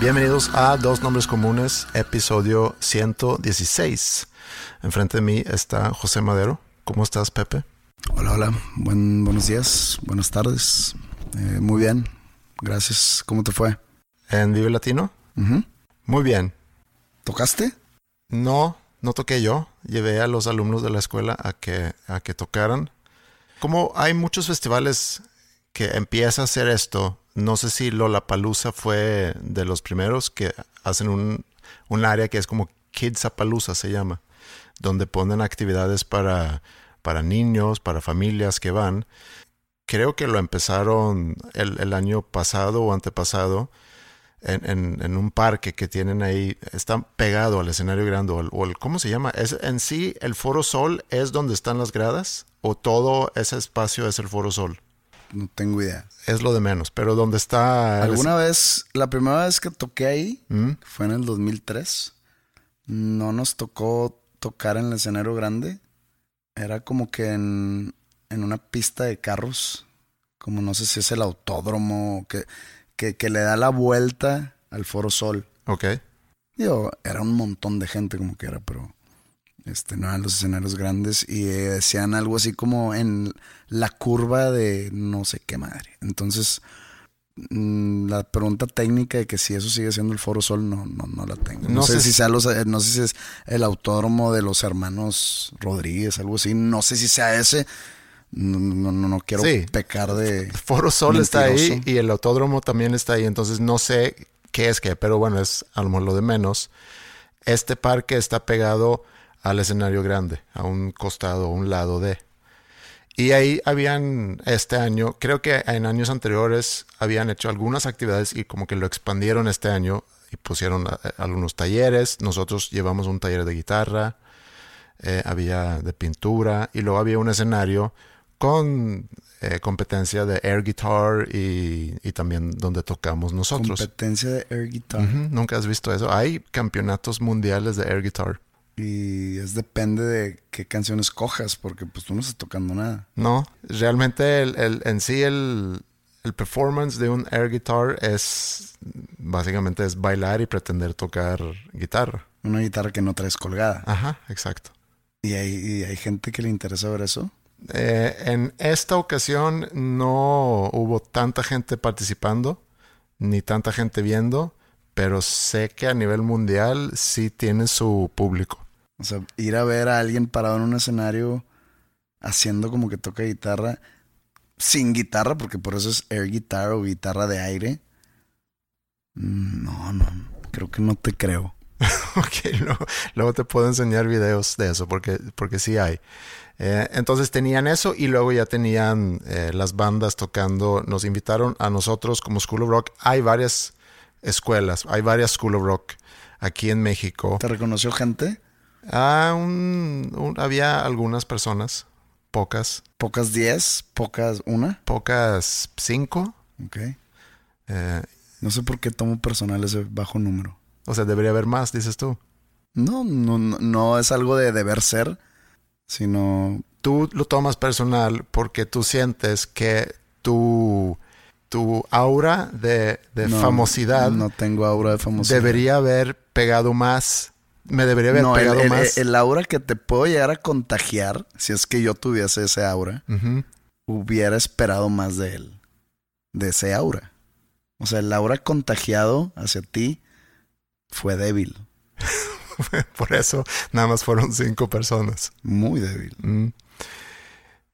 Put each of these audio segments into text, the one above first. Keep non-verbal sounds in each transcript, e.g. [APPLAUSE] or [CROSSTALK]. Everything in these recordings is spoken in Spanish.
Bienvenidos a Dos Nombres Comunes, episodio 116. Enfrente de mí está José Madero. ¿Cómo estás, Pepe? Hola, hola. Buen, buenos días, buenas tardes. Eh, muy bien, gracias. ¿Cómo te fue? ¿En Vive Latino? Muy bien. ¿Tocaste? No, no toqué yo. Llevé a los alumnos de la escuela a que, a que tocaran. Como hay muchos festivales que empieza a hacer esto, no sé si Lollapalooza fue de los primeros que hacen un, un área que es como Kidsapalooza se llama, donde ponen actividades para, para niños, para familias que van. Creo que lo empezaron el, año pasado o antepasado en, en- en un parque que tienen ahí, está pegado al escenario grande, o el, o el- ¿cómo se llama? ¿Es en sí el Foro Sol es donde están las gradas? ¿O todo ese espacio es el Foro Sol? No tengo idea. Es lo de menos, pero donde está... el- ¿Alguna vez, la primera vez que toqué ahí, ¿Mm? fue en el 2003, no nos tocó tocar en el escenario grande. Era como que en, en una pista de carros, como no sé si es el autódromo, que, que, que le da la vuelta al Foro Sol. Ok. Digo, era un montón de gente como que era, pero este, no eran los escenarios grandes y eh, decían algo así como en la curva de no sé qué madre. Entonces, mm, la pregunta técnica de que si eso sigue siendo el Foro Sol, no, no, no la tengo. No, No sé sé si si- sea los, eh, no sé si es el autódromo de los hermanos Rodríguez, algo así. No sé si sea ese. No, no, no, quiero Sí. pecar de. Foro Sol está ahí y el autódromo también está ahí, entonces no sé qué es qué, pero bueno, es a lo mejor lo de menos. Este parque está pegado al escenario grande, a un costado, a un lado de. Y ahí habían este año, creo que en años anteriores habían hecho algunas actividades y como que lo expandieron este año y pusieron eh, algunos talleres. Nosotros llevamos un taller de guitarra, eh, había de pintura y luego había un escenario con eh, competencia de air guitar y, y también donde tocamos nosotros. Competencia de air guitar. Nunca has visto eso. Hay campeonatos mundiales de air guitar. Y es depende de qué canciones cojas, porque pues tú no estás tocando nada. No, realmente el, el- en sí el, el performance de un air guitar es básicamente es bailar y pretender tocar guitarra. Una guitarra que no traes colgada. Ajá, exacto. Y, hay, y hay gente que le interesa ver eso. Eh, en esta ocasión no hubo tanta gente participando, ni tanta gente viendo, pero sé que a nivel mundial sí tiene su público. O sea, ir a ver a alguien parado en un escenario haciendo como que toca guitarra sin guitarra, porque por eso es air guitar o guitarra de aire. Mm, No, no, creo que no te creo. [LAUGHS] Ok, luego, luego te puedo enseñar videos de eso porque, porque sí hay. Eh, entonces tenían eso y luego ya tenían eh, las bandas tocando. Nos invitaron a nosotros como School of Rock. Hay varias escuelas, hay varias School of Rock aquí en México. ¿Te reconoció gente? Ah, un- un- había algunas personas, pocas, Pocas 10, pocas una. pocas cinco. Ok. Eh, No sé por qué tomo personal ese bajo número. o sea, debería haber más, dices tú. No, no, no, no es algo de deber ser, sino Tú lo tomas personal porque tú sientes que tu, tu aura de, de no, famosidad No tengo aura de famosidad. debería haber pegado más me debería haber no, pegado el- más. el aura que te puedo llegar a contagiar, si es que yo tuviese ese aura, hubiera esperado más de él, de ese aura. O sea, el aura contagiado hacia ti fue débil, [LAUGHS] Por eso nada más fueron cinco personas. muy débil. Mm.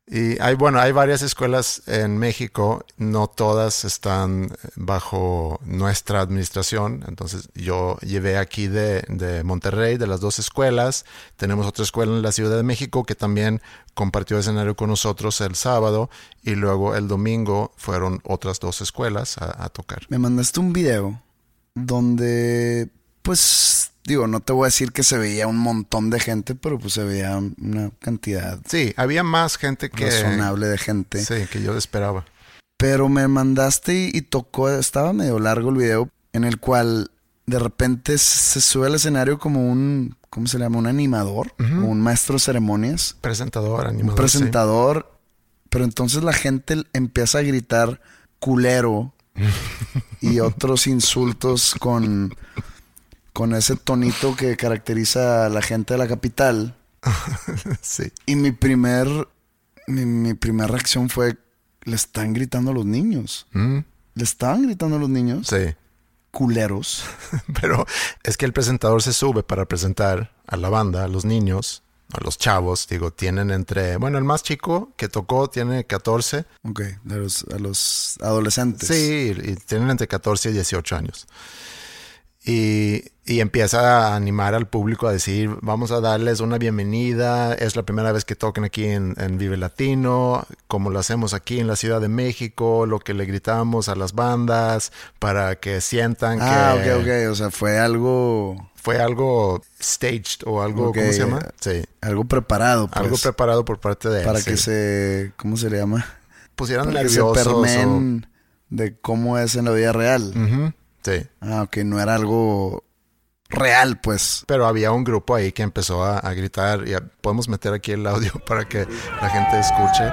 Y hay, bueno, hay varias escuelas en México, no todas están bajo nuestra administración. Entonces yo llevé aquí de, de Monterrey, de las dos escuelas. Tenemos otra escuela en la Ciudad de México que también compartió escenario con nosotros el sábado y luego el domingo fueron otras dos escuelas a, a tocar. Me mandaste un video donde, pues, digo, no te voy a decir que se veía un montón de gente, pero pues se veía una cantidad Sí, había más gente que, razonable de gente. sí, que yo esperaba. Pero me mandaste y, y tocó, estaba medio largo el video, en el cual de repente se sube al escenario como un, ¿cómo se llama? Un animador, como un maestro de ceremonias, Presentador, un animador. sí. presentador. Pero entonces la gente empieza a gritar culero [LAUGHS] y otros insultos con, con ese tonito que caracteriza a la gente de la capital. [LAUGHS] Sí. Y mi primer, mi, mi primera reacción fue, le están gritando a los niños. Mm, Le estaban gritando a los niños, sí. culeros. [LAUGHS] Pero es que el presentador se sube para presentar a la banda, a los niños, a los chavos. Digo, tienen entre. Bueno, el más chico que tocó tiene 14. Ok, de los, a los adolescentes. Sí, y tienen entre 14 y 18 años. Y, y empieza a animar al público a decir, vamos a darles una bienvenida, es la primera vez que toquen aquí en, en Vive Latino, como lo hacemos aquí en la Ciudad de México, lo que le gritamos a las bandas para que sientan Ah, que ok, ok. O sea, fue algo, fue algo staged o algo, Ok, ¿cómo se llama? Sí, algo preparado. Pues, algo preparado por parte de él. Para sí. que se, ¿cómo se le llama? pusieran Para que se nerviosos. o- de cómo es en la vida real. Ujú, sí. Ah, no era algo real, pues. Pero había un grupo ahí que empezó a, a gritar. Y a- podemos meter aquí el audio [LAUGHS] para que la gente escuche.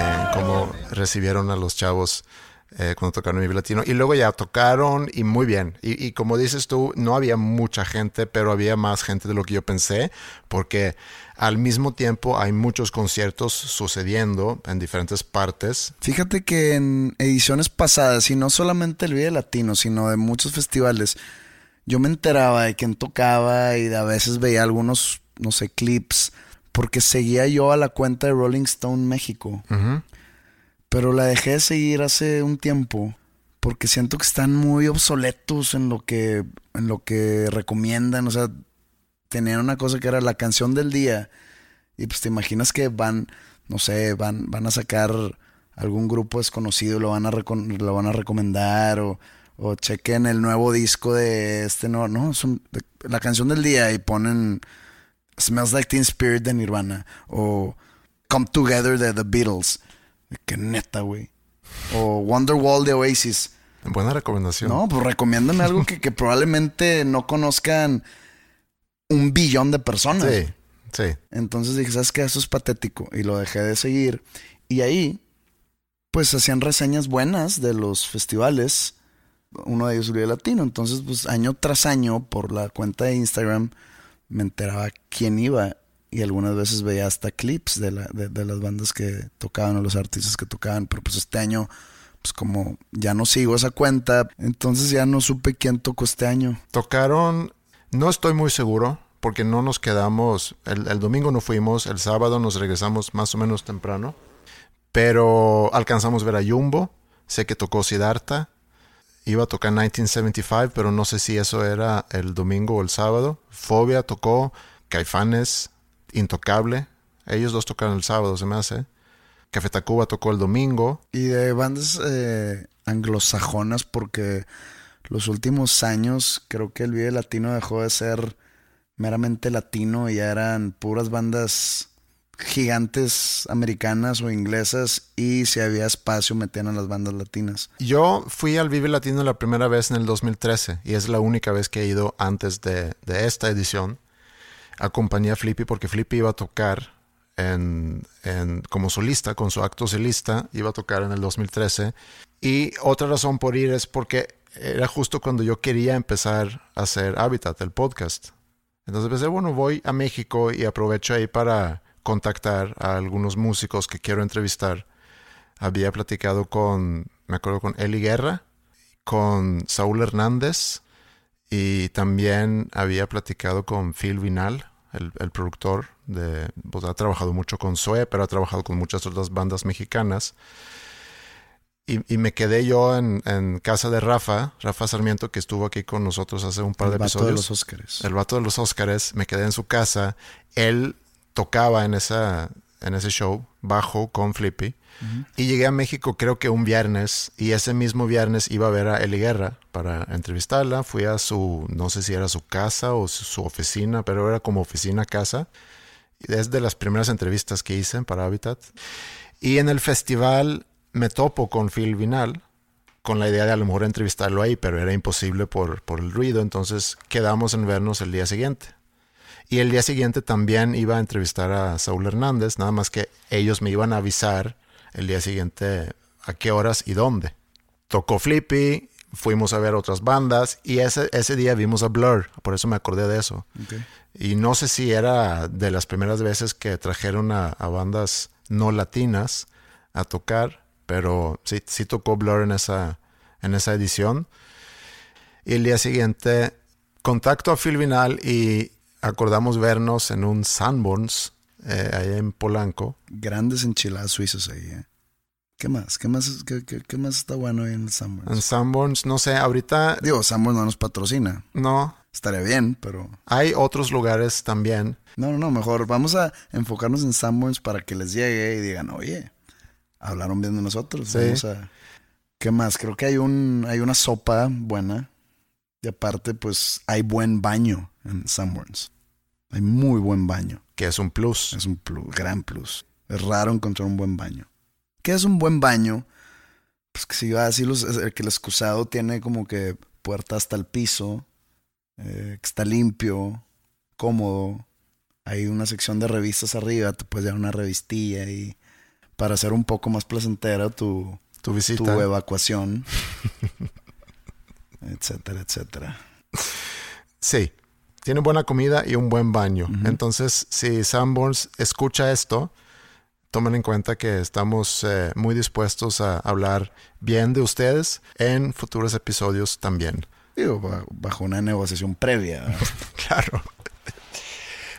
Eh, cómo recibieron a los chavos eh, cuando tocaron Vive Latino. Y luego ya tocaron y muy bien. Y, y como dices tú, no había mucha gente, pero había más gente de lo que yo pensé, porque al mismo tiempo hay muchos conciertos sucediendo en diferentes partes. Fíjate que en ediciones pasadas, y no solamente el Vive Latino, sino de muchos festivales, yo me enteraba de quién tocaba y a veces veía algunos, no sé, clips, porque seguía yo a la cuenta de Rolling Stone México. Ujú. Pero la dejé de seguir hace un tiempo porque siento que están muy obsoletos en lo que en lo que recomiendan, o sea, tenían una cosa que era la canción del día y pues te imaginas que van, no sé, van van a sacar algún grupo desconocido, lo van a lo van a recomendar o o chequen el nuevo disco de este no, no, la canción del día y ponen Smells Like Teen Spirit de Nirvana o Come Together de The Beatles. Que neta, güey. O Wonderwall de Oasis. Buena recomendación. No, pues recomiéndame algo que, que probablemente no conozcan un billón de personas. Sí, sí. Entonces dije, ¿sabes qué? Eso es patético. Y lo dejé de seguir. Y ahí, pues hacían reseñas buenas de los festivales. Uno de ellos Vive Latino. Entonces, pues año tras año, por la cuenta de Instagram, me enteraba quién iba. Y algunas veces veía hasta clips de, la, de, las bandas que tocaban o los artistas que tocaban. Pero pues este año, pues como ya no sigo esa cuenta, entonces ya no supe quién tocó este año. Tocaron, no estoy muy seguro, porque no nos quedamos, el, el domingo no fuimos, el sábado nos regresamos más o menos temprano, pero alcanzamos a ver a Jumbo, sé que tocó Siddhartha, iba a tocar 1975, pero no sé si eso era el domingo o el sábado. Fobia tocó, Caifanes, Intocable, ellos dos tocaron el sábado, se me hace. Café Tacuba tocó el domingo. Y de bandas eh, anglosajonas, porque los últimos años creo que el Vive Latino dejó de ser meramente latino y ya eran puras bandas gigantes americanas o inglesas y si había espacio metían a las bandas latinas. Yo fui al Vive Latino la primera vez en el 2013 y es la única vez que he ido antes de, de esta edición. Acompañé a Flippy porque Flippy iba a tocar en, como solista, con su acto solista, iba a tocar en el 2013. Y otra razón por ir es porque era justo cuando yo quería empezar a hacer Habitat, el podcast. Entonces pensé, bueno, voy a México y aprovecho ahí para contactar a algunos músicos que quiero entrevistar. Había platicado con, me acuerdo, con Eli Guerra, con Saúl Hernández y también había platicado con Phil Vinal, el, productor. De, pues, ha trabajado mucho con Zoe, pero ha trabajado con muchas otras bandas mexicanas. Y, me quedé yo en, casa de Rafa, Rafa Sarmiento, que estuvo aquí con nosotros hace un par de episodios. El vato de los Óscares. El vato de los Óscares. Me quedé en su casa. Él tocaba en, esa, en ese show bajo con Flippy. Y llegué a México creo que un viernes y ese mismo viernes iba a ver a Eli Guerra para entrevistarla. Fui a su, no sé si era su casa o su, oficina, pero era como oficina casa. Es de las primeras entrevistas que hice para Habitat. Y en el festival me topo con Phil Vinal con la idea de a lo mejor entrevistarlo ahí, pero era imposible por, por el ruido, entonces quedamos en vernos el día siguiente. Y el día siguiente también iba a entrevistar a Saúl Hernández, nada más que ellos me iban a avisar el día siguiente a qué horas y dónde. Tocó Flippy, fuimos a ver otras bandas y ese, ese día vimos a Blur, por eso me acordé de eso. Y no sé si era de las primeras veces que trajeron a, bandas no latinas a tocar, pero sí, sí tocó Blur en esa, en esa edición. Y el día siguiente contacto a Phil Vinal y acordamos vernos en un Sanborns eh, allá en Polanco. Grandes enchiladas suizas ahí, ¿eh? ¿Qué más? ¿Qué más, qué, más está bueno ahí en Sanborns? En Sanborns, no sé, ahorita... Digo, Sanborns no nos patrocina. No. Estaría bien, pero... Hay otros lugares también. No, no, no, mejor vamos a enfocarnos en Sanborns para que les llegue y digan, oye, hablaron bien de nosotros. Sí. Vamos a... ¿Qué más? Creo que hay, un, hay una sopa buena. Y aparte, pues, hay buen baño en Sanborns. Hay muy buen baño. Que es un plus. Es un plus, gran plus. Es raro encontrar un buen baño. ¿Qué es un buen baño? Pues que si va así, los, que el excusado tiene como que puerta hasta el piso, eh, que está limpio, cómodo. Hay una sección de revistas arriba, te puedes dar una revistilla y para hacer un poco más placentera tu, tu visita, tu evacuación, [LAUGHS] etcétera, etcétera. Sí, tiene buena comida y un buen baño. Entonces, si Sanborns escucha esto, tomen en cuenta que estamos eh, muy dispuestos a hablar bien de ustedes en futuros episodios también. Digo, bajo una negociación previa. [LAUGHS] claro.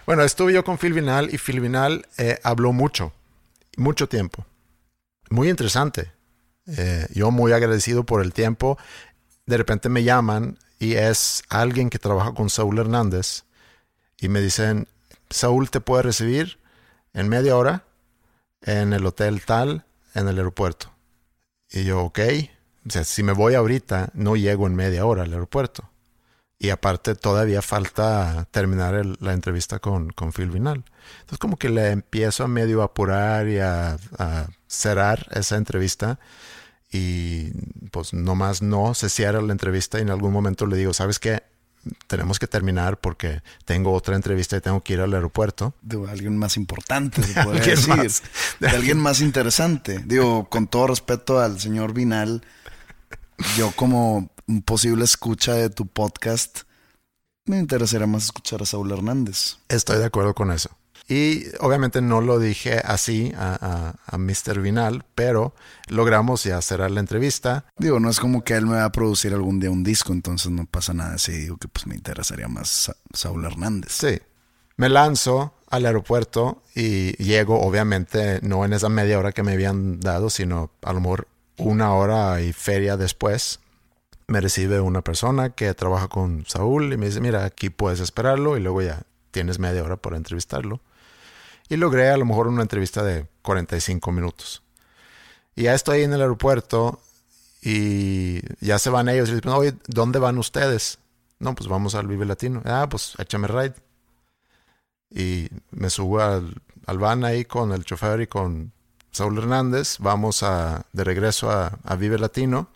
Bueno, estuve yo con Phil Vinal y Phil Vinal eh, habló mucho, mucho tiempo. Muy interesante. Eh, yo muy agradecido por el tiempo. De repente me llaman y es alguien que trabaja con Saúl Hernández y me dicen, Saúl te puede recibir en media hora en el hotel tal, en el aeropuerto. Y yo, ok, o sea, si me voy ahorita, no llego en media hora al aeropuerto. Y aparte todavía falta terminar la entrevista con, con Phil Vinal. Entonces como que le empiezo a medio apurar y a, a cerrar esa entrevista y pues nomás no se cierra la entrevista y en algún momento le digo, ¿sabes qué? Tenemos que terminar porque tengo otra entrevista y tengo que ir al aeropuerto. De alguien más importante, se puede decir. De alguien más interesante. Digo, con todo respeto al señor Vinal, yo como un posible escucha de tu podcast, me interesaría más escuchar a Saúl Hernández. Estoy de acuerdo con eso. Y obviamente no lo dije así a, a, Mr. Vinal, pero logramos ya cerrar la entrevista. Digo, no es como que él me va a producir algún día un disco, entonces no pasa nada si digo que pues me interesaría más Saúl Hernández. Sí. Me lanzo al aeropuerto y llego, obviamente, no en esa media hora que me habían dado, sino a lo mejor una hora y feria después. Me recibe una persona que trabaja con Saúl y me dice, mira, aquí puedes esperarlo y luego ya tienes media hora para entrevistarlo y logré a lo mejor una entrevista de 45 minutos. Y ya estoy en el aeropuerto y ya se van ellos y les oye, ¿dónde van ustedes? No, pues vamos al Vive Latino. Ah, pues échame ride. Y me subo al, van ahí con el chofer y con Saúl Hernández. Vamos a, de regreso a, a Vive Latino.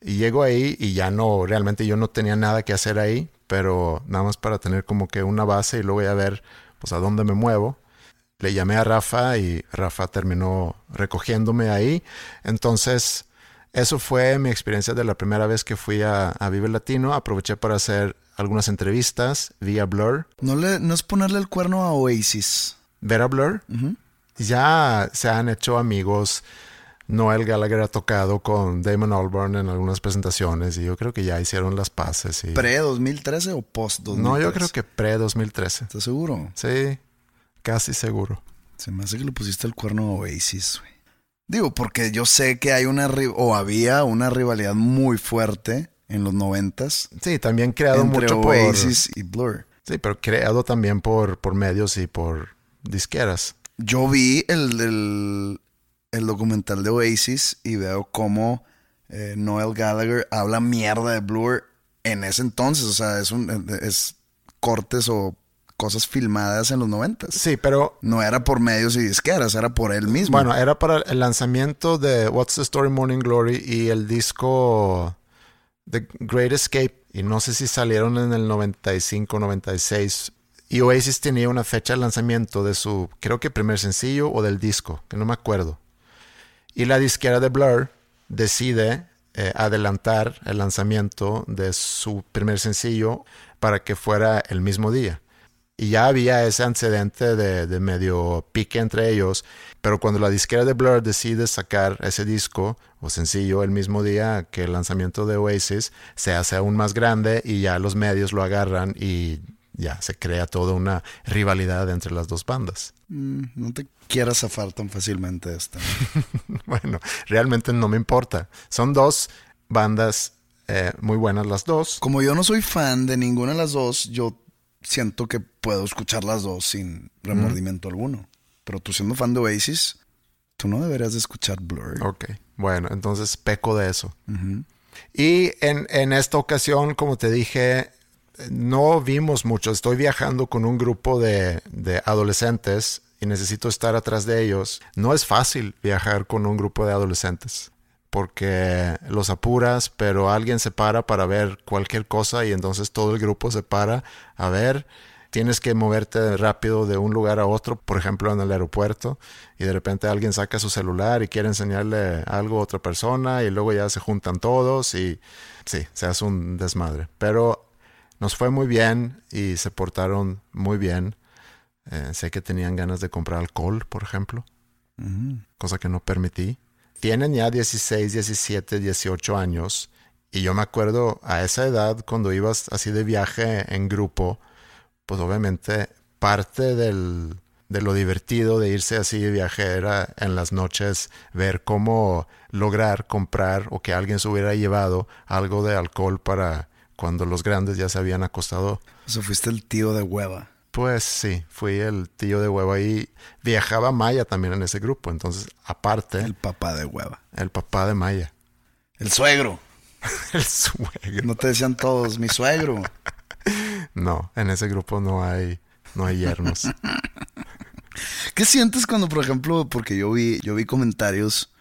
Y llego ahí y ya no, realmente yo no tenía nada que hacer ahí, pero nada más para tener como que una base y luego ya ver pues a dónde me muevo le llamé a Rafa y Rafa terminó recogiéndome ahí. Entonces Eso fue mi experiencia de la primera vez que fui a, a Vive Latino. Aproveché para hacer algunas entrevistas vía Blur. No, le, no es ponerle el cuerno a Oasis. ¿Ver a Blur? Ya se han hecho amigos. Noel Gallagher ha tocado con Damon Albarn en algunas presentaciones y yo creo que ya hicieron las paces. Y... ¿Pre-2013 o post-2013? No, yo creo que pre-2013. ¿Estás seguro? Sí, casi seguro. Se me hace que le pusiste el cuerno a Oasis, güey. Digo, porque yo sé que hay una, o había una rivalidad muy fuerte en los noventas. Sí, también creado entre mucho Oasis y Blur. Sí, pero creado también por, por medios y por disqueras. Yo vi el, el, el documental de Oasis y veo cómo eh, Noel Gallagher habla mierda de Blur en ese entonces. O sea, es, un, es cortes o cosas filmadas en los noventas. Sí, pero... No era por medios y disqueras, era por él mismo. Bueno, era para el lanzamiento de What's the Story Morning Glory y el disco The Great Escape. Y no sé si salieron en el 95, 96. Y Oasis tenía una fecha de lanzamiento de su, creo que primer sencillo o del disco, que no me acuerdo. Y la disquera de Blur decide eh, adelantar el lanzamiento de su primer sencillo para que fuera el mismo día. Y ya había ese antecedente de, de, medio pique entre ellos. Pero cuando la disquera de Blur decide sacar ese disco o sencillo el mismo día que el lanzamiento de Oasis, se hace aún más grande y ya los medios lo agarran y ya se crea toda una rivalidad entre las dos bandas. Mm, no te quieras zafar tan fácilmente esta. [LAUGHS] bueno, realmente no me importa. Son dos bandas eh, muy buenas las dos. Como yo no soy fan de ninguna de las dos, yo siento que puedo escuchar las dos sin remordimiento mm. alguno. Pero tú siendo fan de Oasis, tú no deberías de escuchar Blur. Ok, bueno, entonces peco de eso. Uh -huh. Y en, en, esta ocasión, como te dije, no vimos mucho. Estoy viajando con un grupo de, de adolescentes y necesito estar atrás de ellos. No es fácil viajar con un grupo de adolescentes porque los apuras, pero alguien se para para ver cualquier cosa y entonces todo el grupo se para a ver. Tienes que moverte rápido de un lugar a otro, por ejemplo en el aeropuerto, y de repente alguien saca su celular y quiere enseñarle algo a otra persona y luego ya se juntan todos y sí, se hace un desmadre. Pero nos fue muy bien y se portaron muy bien. Eh, sé que tenían ganas de comprar alcohol, por ejemplo, uh -huh. cosa que no permití tienen ya 16, 17, 18 años. Y yo me acuerdo a esa edad, cuando ibas así de viaje en grupo, pues obviamente parte del, de lo divertido de irse así de viaje era en las noches ver cómo lograr comprar o que alguien se hubiera llevado algo de alcohol para cuando los grandes ya se habían acostado. O fuiste el tío de hueva. Pues sí, fui el tío de hueva y viajaba Maya también en ese grupo. Entonces, aparte. El papá de hueva. El papá de Maya. El suegro. [LAUGHS] el suegro. No te decían todos, mi suegro. [LAUGHS] no, en ese grupo no hay, no hay yernos. [LAUGHS] ¿Qué sientes cuando, por ejemplo, porque yo vi, yo vi comentarios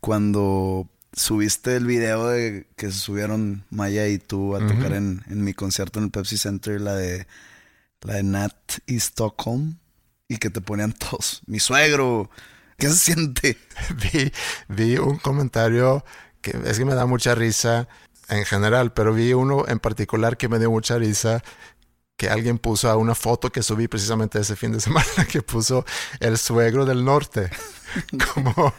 cuando subiste el video de que se subieron Maya y tú a uh -huh. tocar en, en mi concierto en el Pepsi Center, la de la de Nat y Stockholm, y que te ponían todos, mi suegro, ¿qué se siente? [LAUGHS] vi, vi un comentario que es que me da mucha risa en general, pero vi uno en particular que me dio mucha risa que alguien puso a una foto que subí precisamente ese fin de [LAUGHS] semana que puso el suegro del norte [LAUGHS] como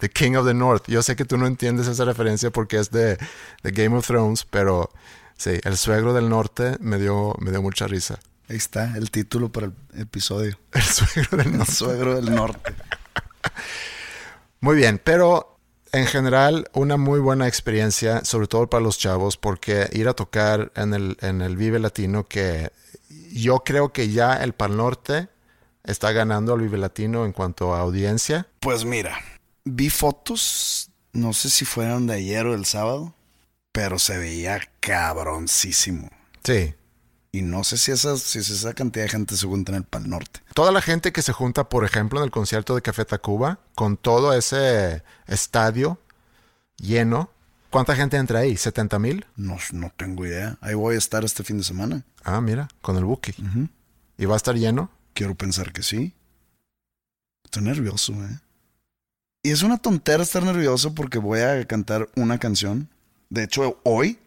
The King of the North. Yo sé que tú no entiendes esa referencia porque es de, de Game of Thrones, pero sí, el suegro del norte me dio, me dio mucha risa. Ahí está el título para el episodio. [LAUGHS] El suegro del norte. El suegro del norte. Muy bien, pero en general una muy buena experiencia, sobre todo para los chavos, porque ir a tocar en el, en el Vive Latino, que yo creo que ya el Pal Norte está ganando al Vive Latino en cuanto a audiencia. Pues mira, vi fotos, no sé si fueron de ayer o del sábado, pero se veía cabroncísimo. Sí, y no sé si esa, si esa cantidad de gente se junta en el Pal Norte. Toda la gente que se junta, por ejemplo, en el concierto de Café Tacuba, con todo ese estadio lleno, ¿cuánta gente entra ahí? ¿70 mil? No, no tengo idea. Ahí voy a estar este fin de semana. Ah, mira, con el Buki. Uh -huh. ¿Y va a estar lleno? Quiero pensar que sí. Estoy nervioso, ¿eh? Y es una tontera estar nervioso porque voy a cantar una canción. De hecho, hoy,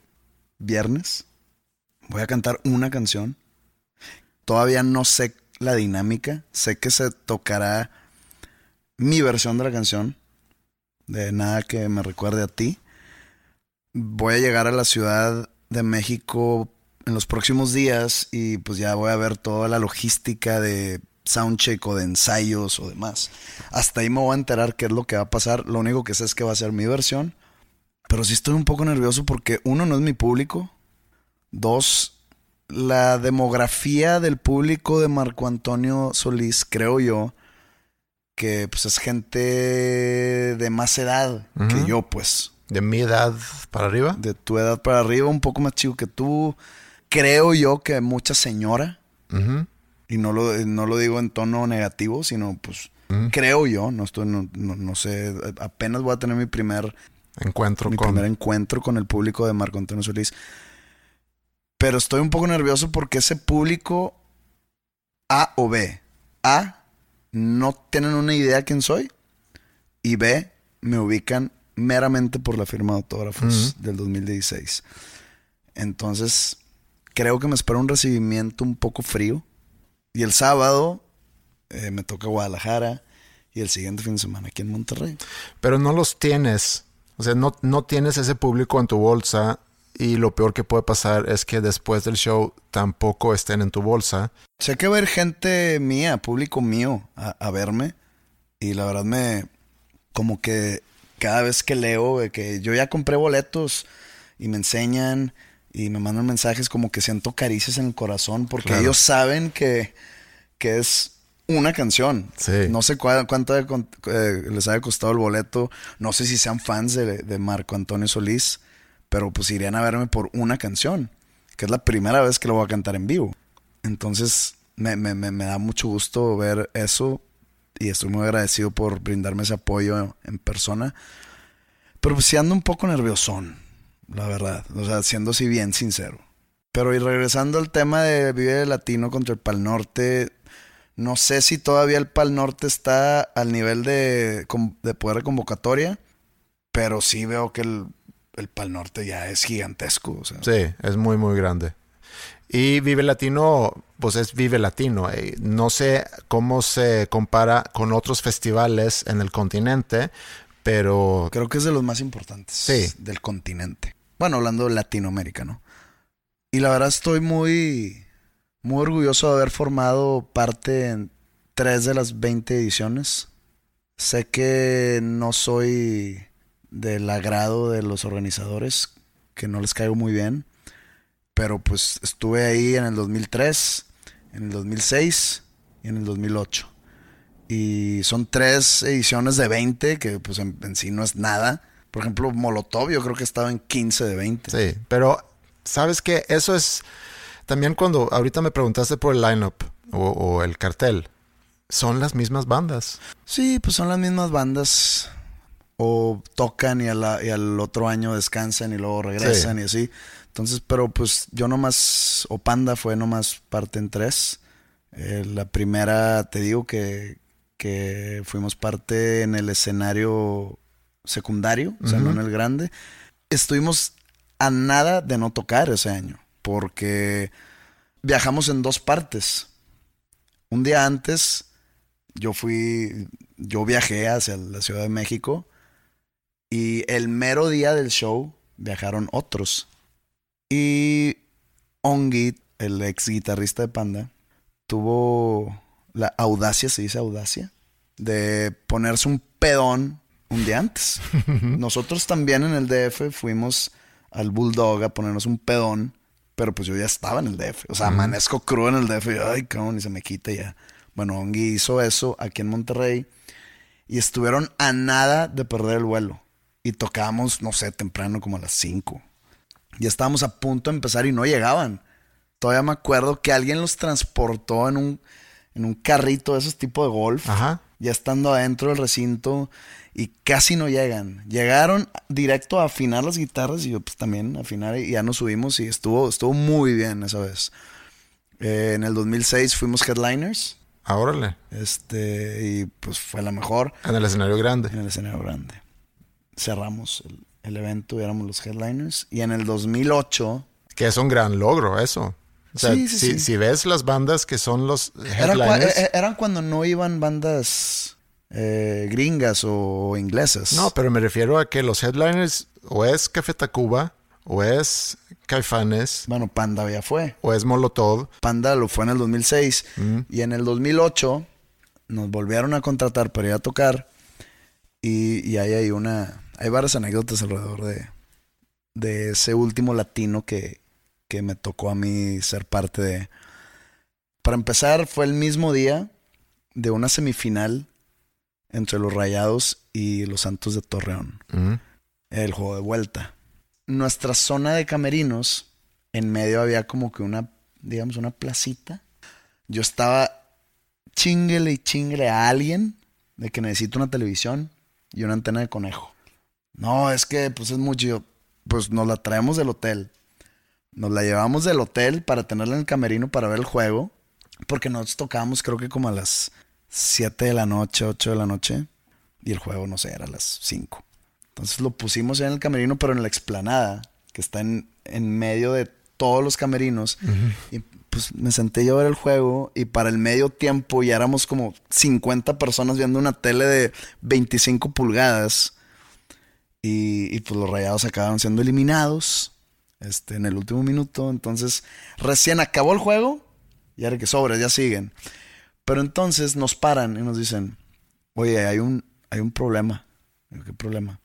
viernes, voy a cantar una canción. Todavía no sé la dinámica. Sé que se tocará mi versión de la canción. De nada que me recuerde a ti. Voy a llegar a la Ciudad de México en los próximos días y pues ya voy a ver toda la logística de soundcheck o de ensayos o demás. Hasta ahí me voy a enterar qué es lo que va a pasar. Lo único que sé es que va a ser mi versión. Pero sí estoy un poco nervioso porque uno no es mi público. Dos, la demografía del público de Marco Antonio Solís, creo yo, que pues es gente de más edad que yo, pues. ¿De mi edad para arriba? De tu edad para arriba, un poco más chico que tú. Creo yo que mucha señora. Y no lo, no lo digo en tono negativo, sino pues creo yo, no estoy, no, no, sé, apenas voy a tener mi primer encuentro mi primer encuentro con el público de Marco Antonio Solís. Pero estoy un poco nervioso porque ese público A o B. A, no tienen una idea de quién soy. Y B, me ubican meramente por la firma de autógrafos del 2016. Entonces, creo que me espera un recibimiento un poco frío. Y el sábado eh, me toca Guadalajara y el siguiente fin de semana aquí en Monterrey. Pero no los tienes. O sea, no, no tienes ese público en tu bolsa y lo peor que puede pasar es que después del show tampoco estén en tu bolsa. Sé que ver gente mía, público mío, a, verme y la verdad me, como que cada vez que leo que yo ya compré boletos y me enseñan y me mandan mensajes como que siento caricias en el corazón porque ellos saben que, que es una canción. No sé cuánto eh, les haya costado el boleto. No sé si sean fans de, Marco Antonio Solís, pero pues irían a verme por una canción, que es la primera vez que lo voy a cantar en vivo. Entonces me, me da mucho gusto ver eso y estoy muy agradecido por brindarme ese apoyo en persona. Pero pues sí ando un poco nerviosón la verdad. O sea, siendo así bien sincero. Pero y regresando al tema de Vive Latino contra el Pal Norte, no sé si todavía el Pal Norte está al nivel de, de poder de convocatoria, pero sí veo que el, el Pal Norte ya es gigantesco. Sí, es muy, muy grande. Y Vive Latino, pues es Vive Latino. Eh, no sé cómo se compara con otros festivales en el continente, pero... Creo que es de los más importantes del continente. Bueno, hablando de Latinoamérica, ¿no? Y la verdad estoy muy, muy orgulloso de haber formado parte en tres de las 20 ediciones. Sé que no soy del agrado de los organizadores, que no les caigo muy bien, pero pues estuve ahí en el 2003, en el 2006 y en el 2008. Y son tres ediciones de 20, que pues en sí no es nada por ejemplo, Molotov yo creo que estaba en 15 de 20. Sí, pero sabes que eso es también cuando ahorita me preguntaste por el lineup o, o el cartel, son las mismas bandas. Sí, pues son las mismas bandas. O tocan y, al otro año descansan y luego regresan y así. Entonces, pero pues yo nomás, o Panda fue nomás parte en tres. Eh, la primera, te digo que, que fuimos parte en el escenario secundario, o sea, no en el grande. Estuvimos a nada de no tocar ese año, porque viajamos en dos partes. Un día antes, yo fui, yo viajé hacia la Ciudad de México y el mero día del show viajaron otros. Y Ongi, el ex guitarrista de Panda, tuvo la audacia, se dice audacia, de ponerse un pedón un día antes. [LAUGHS] Nosotros también en el DF fuimos al Bulldog a ponernos un pedón, pero pues yo ya estaba en el DF. O sea, amanezco crudo en el DF y ay, cabrón, y se me quita ya. Bueno, Ongi hizo eso aquí en Monterrey y estuvieron a nada de perder el vuelo. Y tocábamos, no sé, temprano como a las 5. Ya estábamos a punto de empezar y no llegaban. Todavía me acuerdo que alguien los transportó en un, en un carrito de esos tipos de golf. Ajá. Ya estando adentro del recinto y casi no llegan. Llegaron directo a afinar las guitarras y yo pues también afinar y ya nos subimos y estuvo, estuvo muy bien esa vez. Eh, en el 2006 fuimos headliners Ah, órale. Este, y pues fue la mejor En el escenario grande. en el escenario grande. Cerramos el, el evento, éramos los headliners. Y en el 2008, Que es un gran logro eso. O sea, Sí, sí, si, sí. si ves las bandas que son los headliners. eh, eran cuando no iban bandas eh, gringas o inglesas. No, pero me refiero a que los headliners o es Café Tacuba, o es Caifanes, Bueno, Panda ya fue. o es Molotov. Panda lo fue en el 2006. Y en el 2008 nos volvieron a contratar para ir a tocar. Y, y ahí hay una. Hay varias anécdotas alrededor de, de ese último latino que, que me tocó a mí ser parte de. Para empezar, fue el mismo día de una semifinal entre los Rayados y los Santos de Torreón. El juego de vuelta. Nuestra zona de camerinos, en medio había como que una, digamos, una placita. Yo estaba chinguele y chinguele a alguien de que necesito una televisión y una antena de conejo. No, es que pues es mucho. Yo, Pues nos la traemos del hotel. Nos la llevamos del hotel para tenerla en el camerino para ver el juego. Porque nosotros tocábamos creo que como a las 7 de la noche, 8 de la noche. Y el juego, no sé, era a las 5. Entonces lo pusimos en el camerino, pero en la explanada, que está en, en medio de todos los camerinos. Y pues me senté yo a ver el juego y para el medio tiempo ya éramos como 50 personas viendo una tele de 25 pulgadas. Y, pues los rayados acabaron siendo eliminados este, en el último minuto. Entonces recién acabó el juego y ahora que sobres, ya siguen. Pero entonces nos paran y nos dicen, oye, hay un, hay un problema. ¿Qué problema?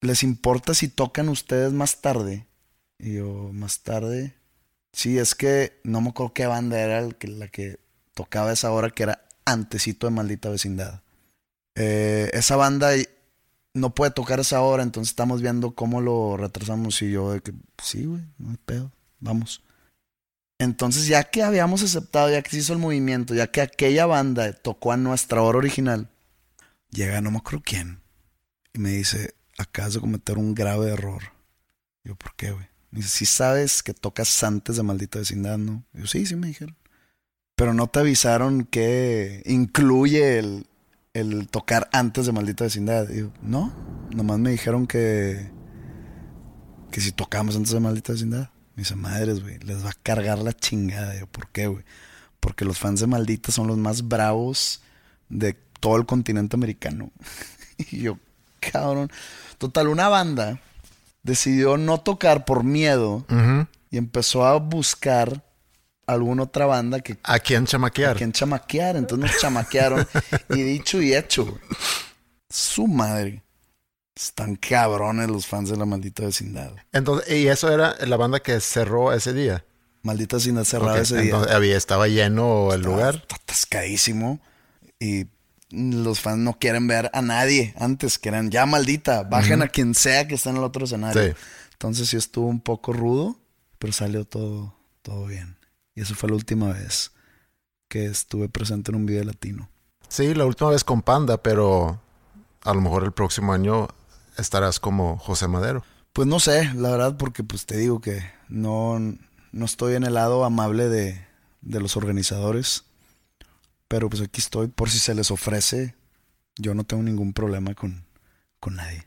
¿Les importa si tocan ustedes más tarde? Y yo, más tarde. Sí, es que no me acuerdo qué banda era el que, la que tocaba esa hora, que era antecito de maldita vecindad. Eh, esa banda no puede tocar esa hora, entonces estamos viendo cómo lo retrasamos. Y yo, de que, sí, güey, no hay pedo, vamos. Entonces, ya que habíamos aceptado, ya que se hizo el movimiento, ya que aquella banda tocó a nuestra hora original, llega no me acuerdo quién y me dice, acabas de cometer un grave error. Yo, ¿por qué, güey? Dice, si sabes que tocas antes de maldita vecindad, ¿no? Yo, sí, sí me dijeron. Pero no te avisaron que incluye el, el tocar antes de maldita vecindad. Y yo, no, nomás me dijeron que, que si tocamos antes de maldita vecindad. Me dice, madres, güey, les va a cargar la chingada. Yo, ¿por qué, güey? Porque los fans de Maldita son los más bravos de todo el continente americano. [LAUGHS] y yo, cabrón. Total, una banda decidió no tocar por miedo y empezó a buscar alguna otra banda que ¿A quién chamaquear? a quien chamaquear. Entonces nos chamaquearon. [LAUGHS] y dicho y hecho, güey. Su madre. Están cabrones los fans de la maldita vecindad. Entonces, y eso era la banda que cerró ese día. Maldita vecindad cerrada Ok, ese día. Había, estaba lleno el Estaba lugar. atascadísimo. Y los fans no quieren ver a nadie antes. Quieren, ya maldita, bajen a quien sea que esté en el otro escenario. Sí. Entonces sí estuvo un poco rudo, pero salió todo, todo bien. Y eso fue la última vez que estuve presente en un video latino. Sí, la última vez con Panda, pero a lo mejor el próximo año estarás como José Madero. Pues no sé, la verdad, porque pues te digo que no, no estoy en el lado amable de, de los organizadores. Pero pues aquí estoy por si se les ofrece. Yo no tengo ningún problema con, con nadie.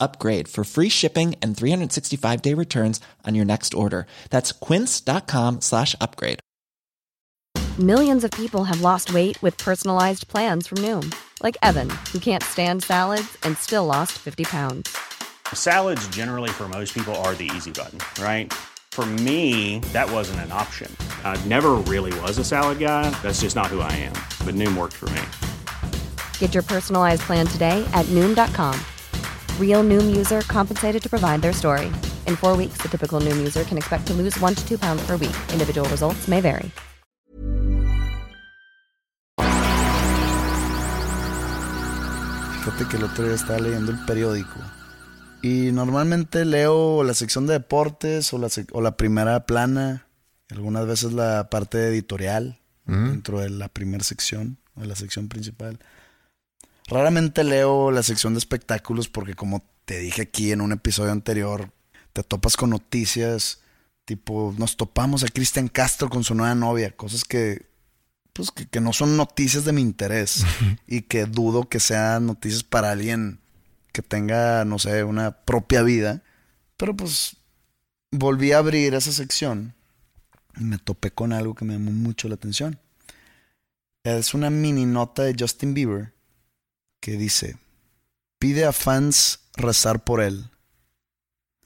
upgrade for free shipping and 365 day returns on your next order. That's quince.com slash upgrade. Millions of people have lost weight with personalized plans from Noom, like Evan, who can't stand salads and still lost 50 pounds. Salads, generally, for most people, are the easy button, right? For me, that wasn't an option. I never really was a salad guy. That's just not who I am. But Noom worked for me. Get your personalized plan today at Noom.com. Real Noom user compensated to provide their story. In four weeks, the typical Noom user can expect to lose one to two pounds per week. Individual results may vary. Fíjate que el otro día estaba leyendo el periódico y normalmente leo la sección de deportes o la, o la primera plana, algunas veces la parte editorial mm -hmm. dentro de la primera sección o la sección principal. Raramente leo la sección de espectáculos porque como te dije aquí en un episodio anterior, te topas con noticias tipo, nos topamos a Cristian Castro con su nueva novia, cosas que pues que, que no son noticias de mi interés y que dudo que sean noticias para alguien que tenga, no sé, una propia vida. Pero pues volví a abrir esa sección y me topé con algo que me llamó mucho la atención. Es una mini nota de Justin Bieber que dice, pide a fans rezar por él.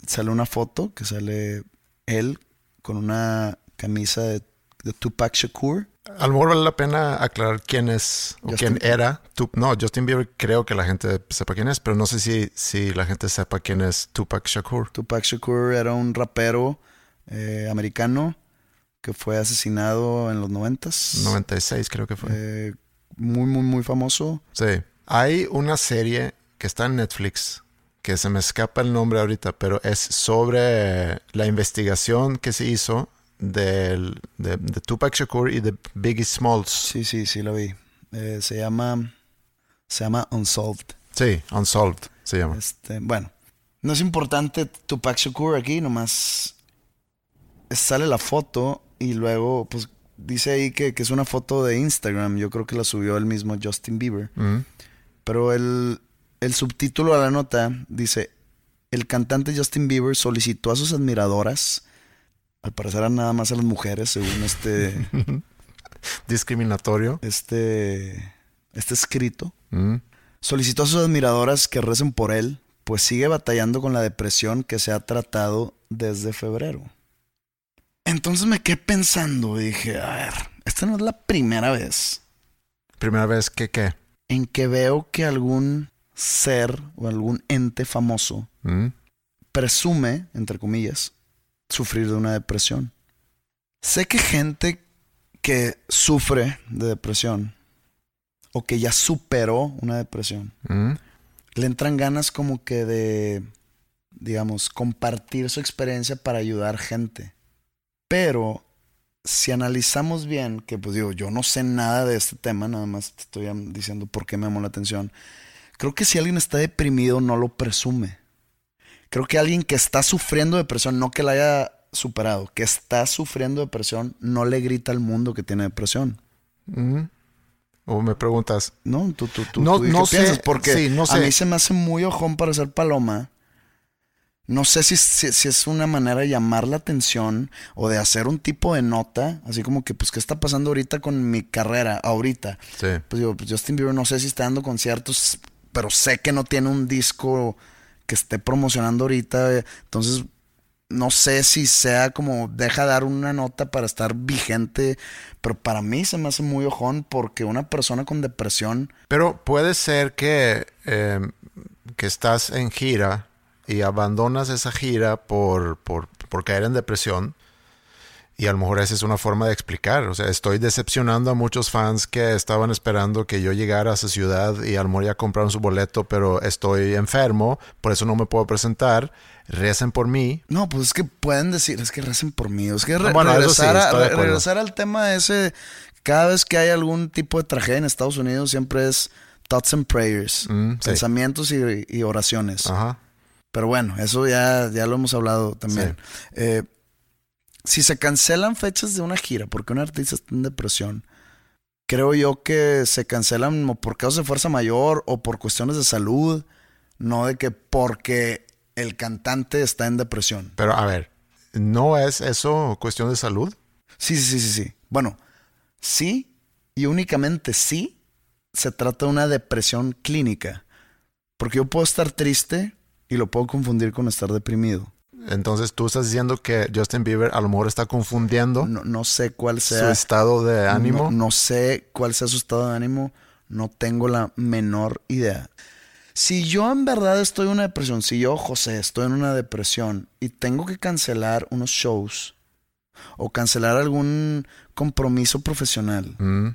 Sale una foto que sale él con una camisa de, de Tupac Shakur. A lo mejor vale la pena aclarar quién es o Justin- quién era. Tu- no, Justin Bieber creo que la gente sepa quién es, pero no sé si, si la gente sepa quién es Tupac Shakur. Tupac Shakur era un rapero eh, americano que fue asesinado en los noventas. 96 creo que fue. Eh, muy, muy, muy famoso. Sí. Hay una serie que está en Netflix que se me escapa el nombre ahorita, pero es sobre la investigación que se hizo del, de, de Tupac Shakur y de Biggie Smalls. Sí, sí, sí, lo vi. Eh, se llama. Se llama Unsolved. Sí, Unsolved se llama. Este, bueno, no es importante Tupac Shakur aquí, nomás sale la foto y luego, pues dice ahí que, que es una foto de Instagram. Yo creo que la subió el mismo Justin Bieber. Mm. Pero el, el subtítulo a la nota dice: El cantante Justin Bieber solicitó a sus admiradoras, al parecer a nada más a las mujeres, según este, [LAUGHS] Discriminatorio. este, este escrito. Mm. Solicitó a sus admiradoras que recen por él, pues sigue batallando con la depresión que se ha tratado desde febrero. Entonces me quedé pensando y dije, a ver, esta no es la primera vez Primera vez que qué. En que veo que algún ser o algún ente famoso Mm. presume, entre comillas, sufrir de una depresión. Sé que gente que sufre de depresión o que ya superó una depresión, Mm. le entran ganas como que de, digamos, compartir su experiencia para ayudar gente. Pero si analizamos bien, que pues digo, yo no sé nada de este tema, nada más te estoy diciendo por qué me llamó la atención. Creo que si alguien está deprimido no lo presume. Creo que alguien que está sufriendo depresión, no que la haya superado, que está sufriendo depresión, no le grita al mundo que tiene depresión. O me preguntas, No, tú, tú, tú, No- tú, ¿y no qué sé, piensas? Porque sí, no a mí se me hace muy ojón para ser paloma. No sé si, si, si es una manera de llamar la atención o de hacer un tipo de nota, así como que, pues, ¿qué está pasando ahorita con mi carrera? Ahorita. sí. Pues digo, pues Justin Bieber no sé si está dando conciertos, pero sé que no tiene un disco que esté promocionando ahorita. Entonces, no sé si sea como deja dar una nota para estar vigente, pero para mí se me hace muy ojón porque una persona con depresión, Pero puede ser que, eh, que estás en gira y abandonas esa gira por, por, por caer en depresión. Y a lo mejor esa es una forma de explicar. O sea, estoy decepcionando a muchos fans que estaban esperando que yo llegara a esa ciudad y a lo mejor ya compraron su boleto, pero estoy enfermo, por eso no me puedo presentar. Recen por mí. no, pues es que pueden decir, es que recen por mí, es que re- Ah, bueno, eso sí, regresar, a- re- regresar al tema ese, cada vez que hay algún tipo de tragedia en Estados Unidos siempre es thoughts and prayers, Mm, sí. pensamientos y, y oraciones. Ajá. Pero bueno, eso ya, ya lo hemos hablado también. Eh, si se cancelan fechas de una gira porque un artista está en depresión, creo yo que se cancelan por causas de fuerza mayor o por cuestiones de salud, no de que porque el cantante está en depresión. Pero a ver, ¿no es eso cuestión de salud? Sí, sí, sí, sí, sí. Bueno, sí y únicamente sí se trata de una depresión clínica. Porque yo puedo estar triste y lo puedo confundir con estar deprimido. Entonces tú estás diciendo que Justin Bieber a lo mejor está confundiendo No, no sé cuál su sea. estado de ánimo. No, no sé cuál sea su estado de ánimo. No tengo la menor idea. Si yo en verdad estoy en una depresión, si yo, José, estoy en una depresión y tengo que cancelar unos shows o cancelar algún compromiso profesional, Mm,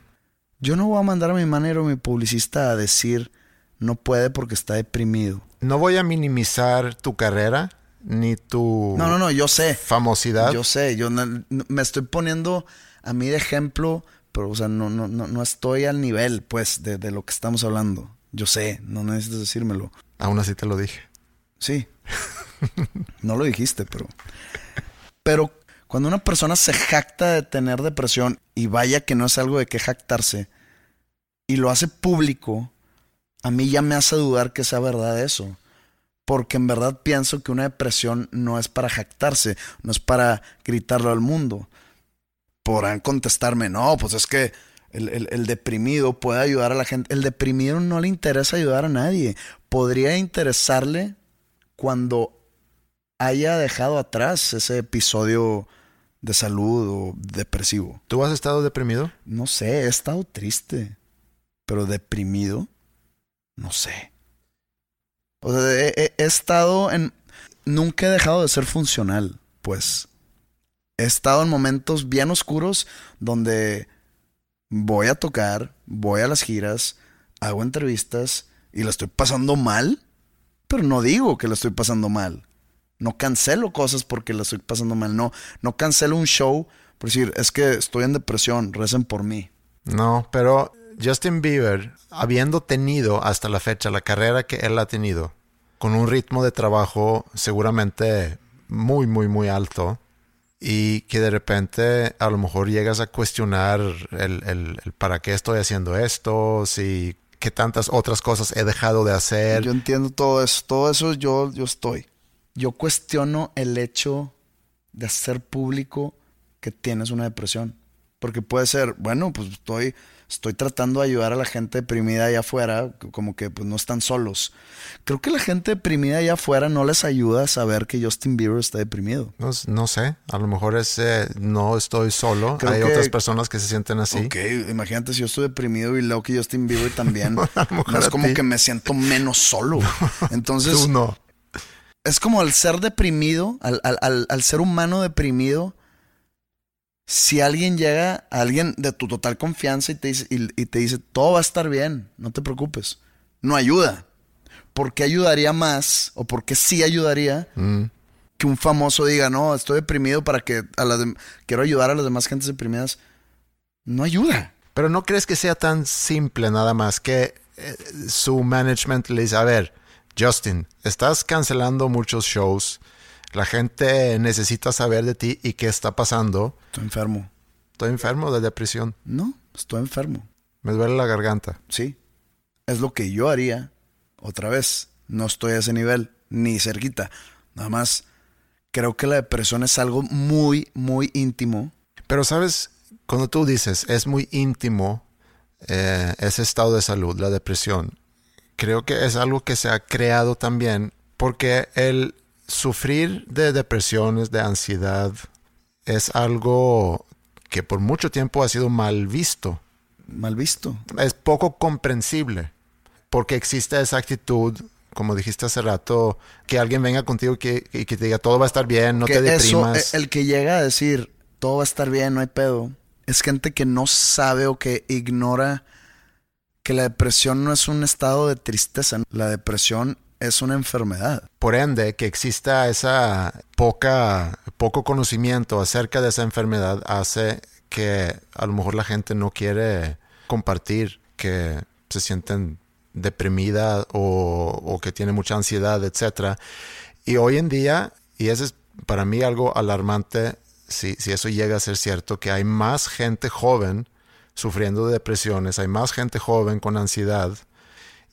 yo no voy a mandar a mi manager o mi publicista a decir, no puede porque está deprimido. No voy a minimizar tu carrera ni tu No, no, no, yo sé. famosidad. Yo sé, yo no- me estoy poniendo a mí de ejemplo, pero o sea, no, no, no, no estoy al nivel, pues, de, de lo que estamos hablando. Yo sé, no necesitas decírmelo. Aún así te lo dije. Sí. [LAUGHS] No lo dijiste, pero. Pero cuando una persona se jacta de tener depresión, y vaya que no es algo de que jactarse, y lo hace público, a mí ya me hace dudar que sea verdad eso. Porque en verdad pienso que una depresión no es para jactarse, no es para gritarlo al mundo. Podrán contestarme, no, pues es que el, el- el deprimido puede ayudar a la gente. El deprimido no le interesa ayudar a nadie. Podría interesarle cuando haya dejado atrás ese episodio de salud o depresivo. ¿Tú has estado deprimido? No sé, he estado triste, pero deprimido, no sé. O sea, he, he- he estado en... Nunca he dejado de ser funcional, pues. He estado en momentos bien oscuros donde voy a tocar, voy a las giras, hago entrevistas y la estoy pasando mal, pero no digo que la estoy pasando mal. No cancelo cosas porque la estoy pasando mal. No, no cancelo un show por decir, es que estoy en depresión, recen por mí. No, pero Justin Bieber, habiendo tenido hasta la fecha la carrera que él ha tenido, con un ritmo de trabajo seguramente muy, muy, muy alto, y que de repente a lo mejor llegas a cuestionar el, el- el para qué estoy haciendo esto, si qué tantas otras cosas he dejado de hacer. Yo entiendo todo eso, todo eso yo, yo estoy. Yo cuestiono el hecho de hacer público que tienes una depresión. Porque puede ser, bueno, pues estoy, estoy tratando de ayudar a la gente deprimida allá afuera, como que pues no están solos. Creo que la gente deprimida allá afuera no les ayuda a saber que Justin Bieber está deprimido. No, no sé, a lo mejor es eh, no estoy solo, Creo hay que- otras personas que se sienten así. Ok, imagínate si yo estoy deprimido y leo que Justin Bieber también. [LAUGHS] No es como ti. que me siento menos solo. [LAUGHS] Entonces, Tú no. es como al ser deprimido, al, al- al- al ser humano deprimido, si alguien llega, alguien de tu total confianza y te, dice, y, y te dice, todo va a estar bien, no te preocupes, no ayuda. ¿Por qué ayudaría más o por qué sí ayudaría Mm. que un famoso diga, no, estoy deprimido para que a las quiero ayudar a las demás gentes deprimidas? No ayuda. Pero no crees que sea tan simple nada más que eh, su management le dice, a ver, Justin, estás cancelando muchos shows, la gente necesita saber de ti y qué está pasando. Estoy enfermo. Estoy enfermo de depresión, No, estoy enfermo. me duele la garganta. Sí. Es lo que yo haría. Otra vez, no estoy a ese nivel, ni cerquita. Nada más, creo que la depresión es algo muy, muy íntimo. Pero sabes, cuando tú dices es muy íntimo eh, ese estado de salud, la depresión, creo que es algo que se ha creado también porque el sufrir de depresiones, de ansiedad, es algo que por mucho tiempo ha sido mal visto. Mal visto. Es poco comprensible porque existe esa actitud, como dijiste hace rato, que alguien venga contigo que- y que te diga todo va a estar bien, no que te deprimas. eh, el que llega a decir, todo va a estar bien, no hay pedo, es gente que no sabe o que ignora que la depresión no es un estado de tristeza. La depresión es una enfermedad. Por ende, que exista esa poca, poco conocimiento acerca de esa enfermedad hace que a lo mejor la gente no quiere compartir que se sienten deprimida o, que tiene mucha ansiedad, etc. Y hoy en día, y eso es para mí algo alarmante, si, si eso llega a ser cierto, que hay más gente joven sufriendo de depresiones, hay más gente joven con ansiedad,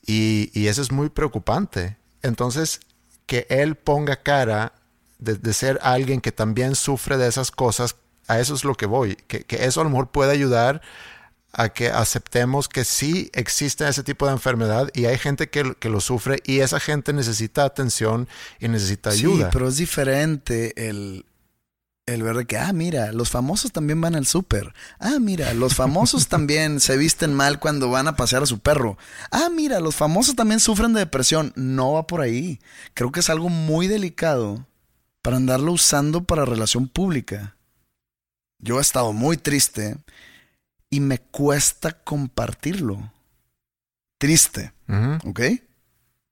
y, y eso es muy preocupante. Entonces, que él ponga cara de, de ser alguien que también sufre de esas cosas, a eso es lo que voy. Que, que eso a lo mejor puede ayudar a que aceptemos que sí existe ese tipo de enfermedad y hay gente que, que lo sufre y esa gente necesita atención y necesita ayuda. Sí, pero es diferente el, el ver de que, ah, mira, los famosos también van al súper. Ah, mira, los famosos [LAUGHS] también se visten mal cuando van a pasear a su perro. Ah, mira, los famosos también sufren de depresión. No va por ahí. Creo que es algo muy delicado para andarlo usando para relación pública. Yo he estado muy triste y me cuesta compartirlo. triste, Ujú. ¿ok?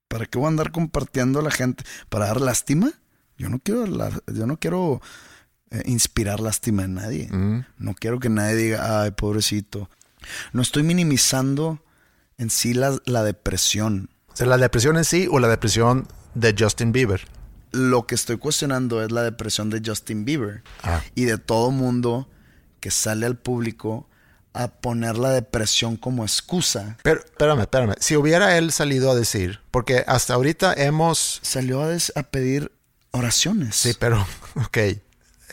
¿Para qué voy a andar compartiendo a la gente? ¿Para dar lástima? Yo no quiero, la- yo no quiero eh, inspirar lástima en nadie. Mm. No quiero que nadie diga, ay, pobrecito. No estoy minimizando en sí la, la depresión. O sea, la depresión en sí o la depresión de Justin Bieber. Lo que estoy cuestionando es la depresión de Justin Bieber Ah. y de todo mundo que sale al público a poner la depresión como excusa. Pero, espérame, espérame. Si hubiera él salido a decir, porque hasta ahorita hemos... Salió a, a pedir oraciones. Sí, pero, [LAUGHS] ok.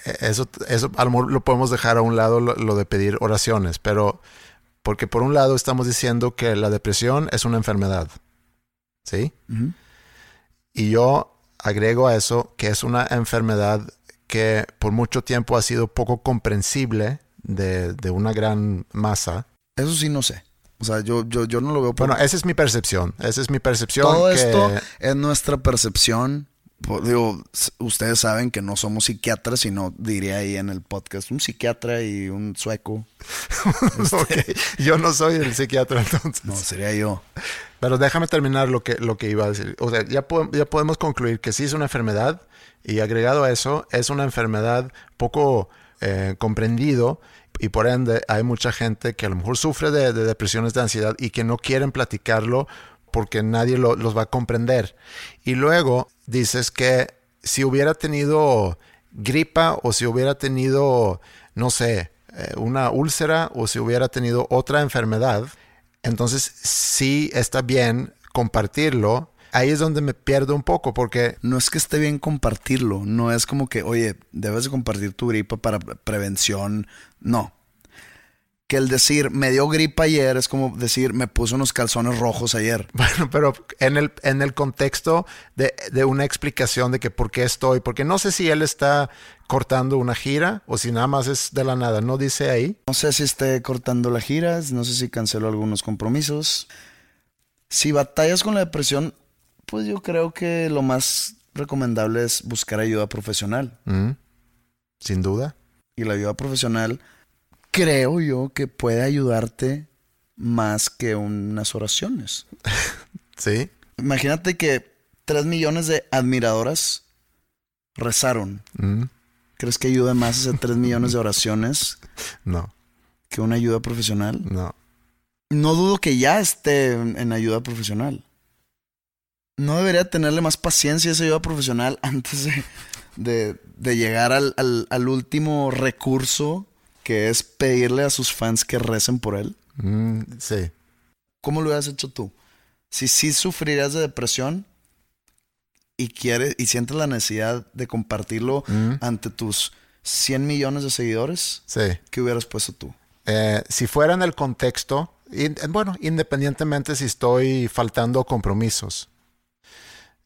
Eso, eso a lo mejor lo podemos dejar a un lado, lo, lo de pedir oraciones, pero porque por un lado estamos diciendo que la depresión es una enfermedad, ¿sí? Y yo agrego a eso que es una enfermedad que por mucho tiempo ha sido poco comprensible de, de una gran masa. Eso sí no sé. O sea, yo, yo, yo no lo veo por... Bueno, esa es mi percepción. Esa es mi percepción. Todo que- esto es nuestra percepción. Digo, ustedes saben que no somos psiquiatras, sino diría ahí en el podcast un psiquiatra y un sueco. [LAUGHS] Ok, Yo no soy el psiquiatra entonces. No, sería yo. Pero déjame terminar lo que, lo que iba a decir. O sea, ya, po- ya podemos concluir que sí es una enfermedad y agregado a eso, es una enfermedad poco eh, comprendido y por ende hay mucha gente que a lo mejor sufre de, de depresiones de ansiedad y que no quieren platicarlo porque nadie lo- los va a comprender. Y luego dices que si hubiera tenido gripa o si hubiera tenido, no sé, eh, una úlcera o si hubiera tenido otra enfermedad, entonces sí está bien compartirlo. Ahí es donde me pierdo un poco porque No es que esté bien compartirlo. No es como que, oye, debes de compartir tu gripa para pre- prevención. No. Que el decir, me dio gripa ayer, es como decir, me puse unos calzones rojos ayer. [LAUGHS] Bueno, pero en el, en el contexto de, de una explicación de que por qué estoy, porque no sé si él está cortando una gira o si nada más es de la nada, no dice ahí. No sé si esté cortando las giras, no sé si canceló algunos compromisos. Si batallas con la depresión, pues yo creo que lo más recomendable es buscar ayuda profesional. Mm, Sin duda. Y la ayuda profesional creo yo que puede ayudarte más que unas oraciones. [LAUGHS] Sí. Imagínate que 3 millones de admiradoras rezaron. Mm, ¿Crees que ayuda más ese 3 millones de oraciones [LAUGHS] No, que una ayuda profesional? no. No dudo que ya esté en, en ayuda profesional. No debería tenerle más paciencia a esa ayuda profesional [LAUGHS] antes de, de- de llegar al, al- al último recurso que es pedirle a sus fans que recen por él. Mm, sí. ¿Cómo lo hubieras hecho tú? Si sí sufrirías de depresión y quieres y sientes la necesidad de compartirlo Mm, ante tus 100 millones de seguidores, sí. ¿qué hubieras puesto tú? Eh, si fuera en el contexto, in- bueno, independientemente si estoy faltando compromisos,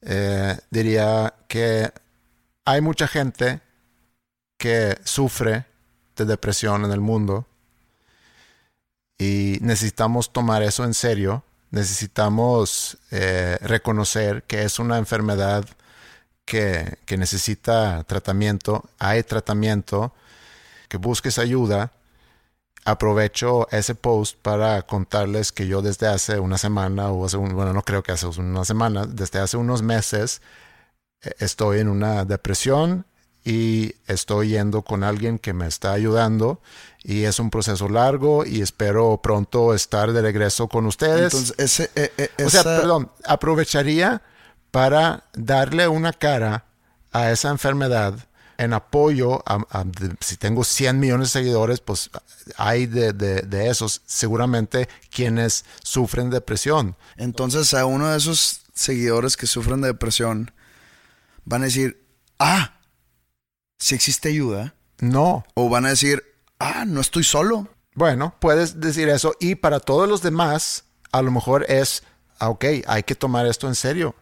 eh, diría que hay mucha gente que sufre de depresión en el mundo y necesitamos tomar eso en serio. Necesitamos eh, reconocer que es una enfermedad que, que necesita tratamiento. Hay tratamiento, que busques ayuda aprovecho ese post para contarles que yo desde hace una semana o hace un, bueno, no creo que hace una semana, desde hace unos meses eh, estoy en una depresión y estoy yendo con alguien que me está ayudando y es un proceso largo y espero pronto estar de regreso con ustedes. Entonces, ese, eh, eh, o sea, perdón, aprovecharía para darle una cara a esa enfermedad en apoyo a, si tengo 100 millones de seguidores, pues hay de, de- de esos seguramente quienes sufren depresión. Entonces a uno de esos seguidores que sufren de depresión van a decir, ah, si existe ayuda. No, O van a decir, ah, no estoy solo. bueno, puedes decir eso y para todos los demás a lo mejor es, ah, ok, hay que tomar esto en serio.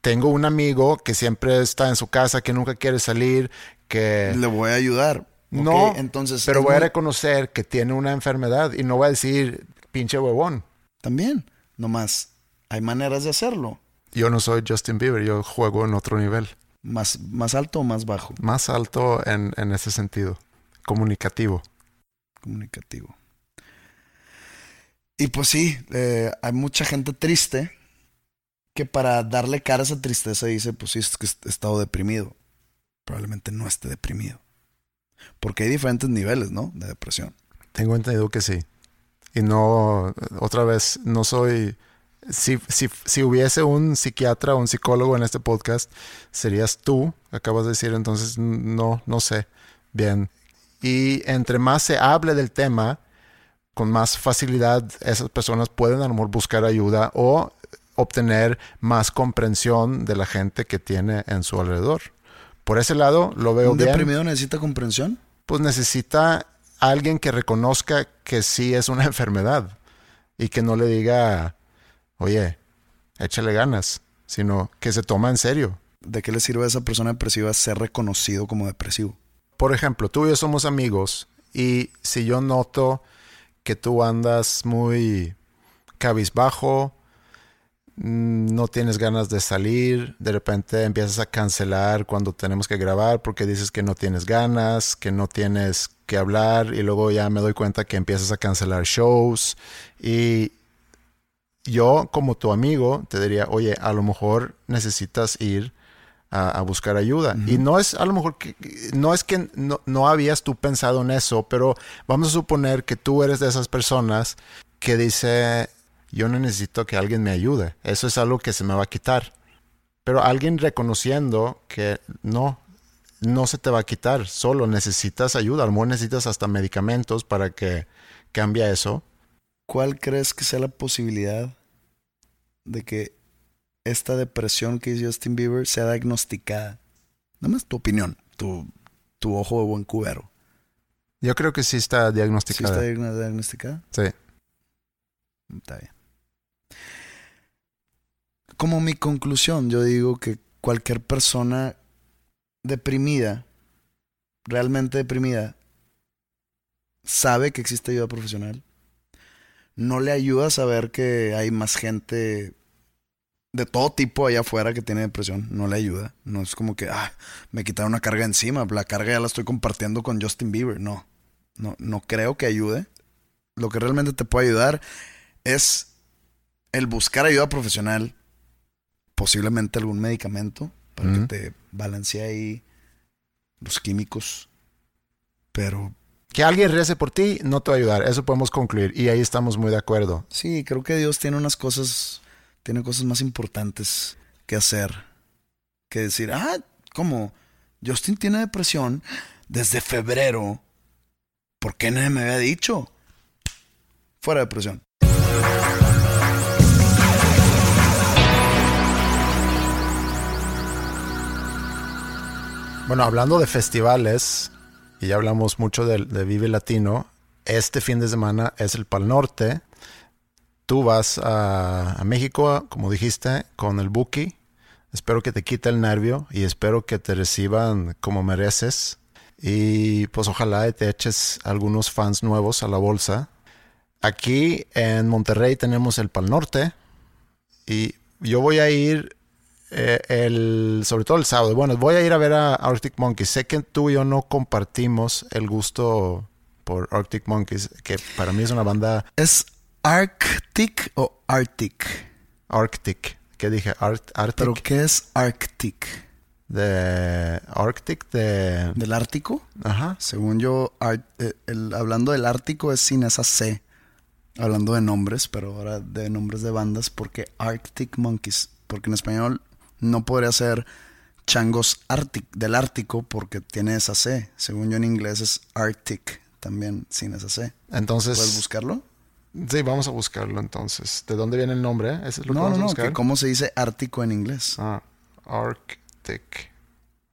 Tengo un amigo que siempre está en su casa, que nunca quiere salir, que... Le voy a ayudar. No, entonces pero voy a reconocer que tiene una enfermedad y no voy a decir pinche huevón. También, nomás, hay maneras de hacerlo. Yo no soy Justin Bieber, yo juego en otro nivel, Más, más alto o más bajo, más alto en, en ese sentido, comunicativo. comunicativo. Y pues sí, eh, hay mucha gente triste que para darle cara a esa tristeza dice, pues sí, es que he estado deprimido. Probablemente no esté deprimido. Porque hay diferentes niveles, ¿no? De depresión. Tengo entendido que sí. Y no, otra vez, no soy... Si, si, si hubiese un psiquiatra o un psicólogo en este podcast, serías tú, acabas de decir, entonces no, no sé. Bien. Y entre más se hable del tema, con más facilidad esas personas pueden a lo mejor buscar ayuda o obtener más comprensión de la gente que tiene en su alrededor. Por ese lado lo veo ¿Un bien. deprimido necesita comprensión? Pues necesita alguien que reconozca que sí es una [LAUGHS] enfermedad y que no le diga, oye, échale ganas, sino que se toma en serio. ¿De qué le sirve a esa persona depresiva ser reconocido como depresivo? Por ejemplo, tú y yo somos amigos y si yo noto que tú andas muy cabizbajo, mm, no tienes ganas de salir, de repente empiezas a cancelar cuando tenemos que grabar porque dices que no tienes ganas, que no tienes que hablar y luego ya me doy cuenta que empiezas a cancelar shows y yo como tu amigo te diría, oye, a lo mejor necesitas ir a, a buscar ayuda. Y no es a lo mejor que no es que no, no habías tú pensado en eso, pero vamos a suponer que tú eres de esas personas que dice, yo no necesito que alguien me ayude. Eso es algo que se me va a quitar. Pero alguien reconociendo que no, no se te va a quitar, solo necesitas ayuda. A lo mejor necesitas hasta medicamentos para que cambie eso. ¿Cuál crees que sea la posibilidad de que esta depresión que hizo Justin Bieber sea diagnosticada? Nada más tu opinión, tu, tu ojo de buen cubero. Yo creo que sí está ¿Sí diagnosticada. está diagno- diagnosticada? Sí. Está bien. Como mi conclusión, yo digo que cualquier persona deprimida, realmente deprimida, sabe que existe ayuda profesional. No le ayuda a saber que hay más gente de todo tipo allá afuera que tiene depresión. No le ayuda. No es como que, ah, me quitaron una carga encima. La carga ya la estoy compartiendo con Justin Bieber. No. No, no creo que ayude. Lo que realmente te puede ayudar es el buscar ayuda profesional, posiblemente algún medicamento para que te balancee ahí los químicos. Pero Que alguien rece por ti no te va a ayudar. Eso podemos concluir. Y ahí estamos muy de acuerdo. sí, creo que Dios tiene unas cosas, tiene cosas más importantes que hacer que decir, ah, ¿cómo? Justin tiene depresión desde febrero. ¿Por qué nadie me había dicho? Fuera de depresión. Bueno, hablando de festivales, y ya hablamos mucho de, Vive Latino, este fin de semana es el Pal Norte. Tú vas a, a México, como dijiste, con el Buki. Espero que te quite el nervio y espero que te reciban como mereces. Y pues ojalá te eches algunos fans nuevos a la bolsa. Aquí en Monterrey tenemos el Pal Norte. Y yo voy a ir eh, el, sobre todo el sábado. Bueno, voy a ir a ver a Arctic Monkeys. Sé que tú y yo no compartimos el gusto por Arctic Monkeys, que para mí es una banda ¿Es Arctic o Arctic? Arctic. ¿Qué dije? Art, Arctic. ¿Pero qué es Arctic? de Arctic, de... ¿Del Ártico? Ajá. Según yo, eh, el- hablando del Ártico es sin esa C. Hablando de nombres, pero ahora de nombres de bandas, porque Arctic Monkeys. Porque en español no podría ser changos Arctic, del Ártico porque tiene esa C. Según yo en inglés es Arctic también sin esa C. Entonces... ¿Puedes buscarlo? Sí, vamos a buscarlo entonces. ¿De dónde viene el nombre? ¿Eso es lo que No, vamos no, a buscar? que cómo se dice Ártico en inglés. Ah, Arctic.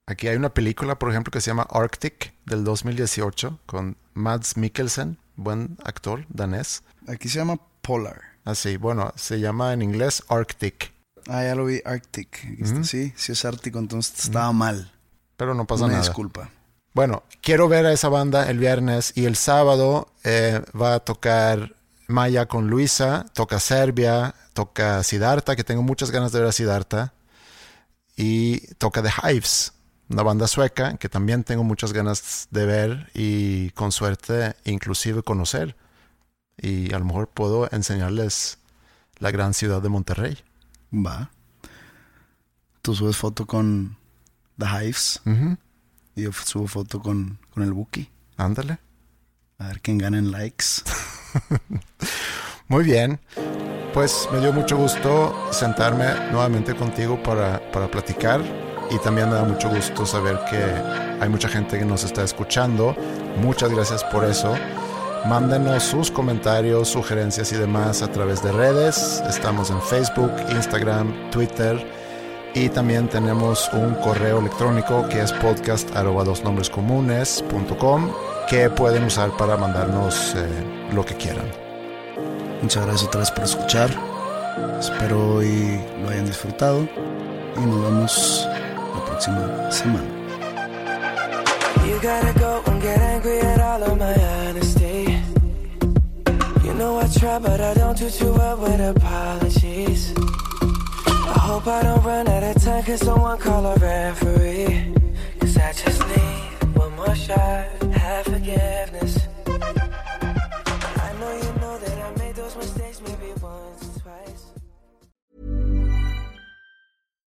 Aquí hay una película, por ejemplo, que se llama Arctic del 2018 con Mads Mikkelsen, buen actor danés. Aquí se llama Polar. Así, bueno, se llama en inglés Arctic, Ah, ya lo vi, Arctic. Aquí está. Ujú. Sí, sí es Ártico, entonces estaba mal. pero no pasa Una nada. disculpa. Bueno, quiero ver a esa banda el viernes y el sábado eh, va a tocar Maya con Luisa, toca Serbia, toca Siddhartha, que tengo muchas ganas de ver a Siddhartha, y toca The Hives, una banda sueca que también tengo muchas ganas de ver y con suerte inclusive conocer. y a lo mejor puedo enseñarles la gran ciudad de Monterrey. Va. Tú subes foto con The Hives y yo subo foto con, con el Buki. Ándale. A ver quién gana en likes. [LAUGHS] Muy bien. Pues me dio mucho gusto sentarme nuevamente contigo para, para platicar y también me da mucho gusto saber que hay mucha gente que nos está escuchando. Muchas gracias por eso. Mándenos sus comentarios, sugerencias y demás a través de redes. Estamos en Facebook, Instagram, Twitter y también tenemos un correo electrónico que es podcast arroba dos nombres comunes punto com, que pueden usar para mandarnos eh, lo que quieran. Muchas gracias otra vez por escuchar. Espero hoy lo hayan disfrutado y nos vemos la próxima semana. Know I try, but I don't do too well with apologies. I hope I don't run out of time, cause someone call a referee. Cause I just need one more shot, have forgiveness.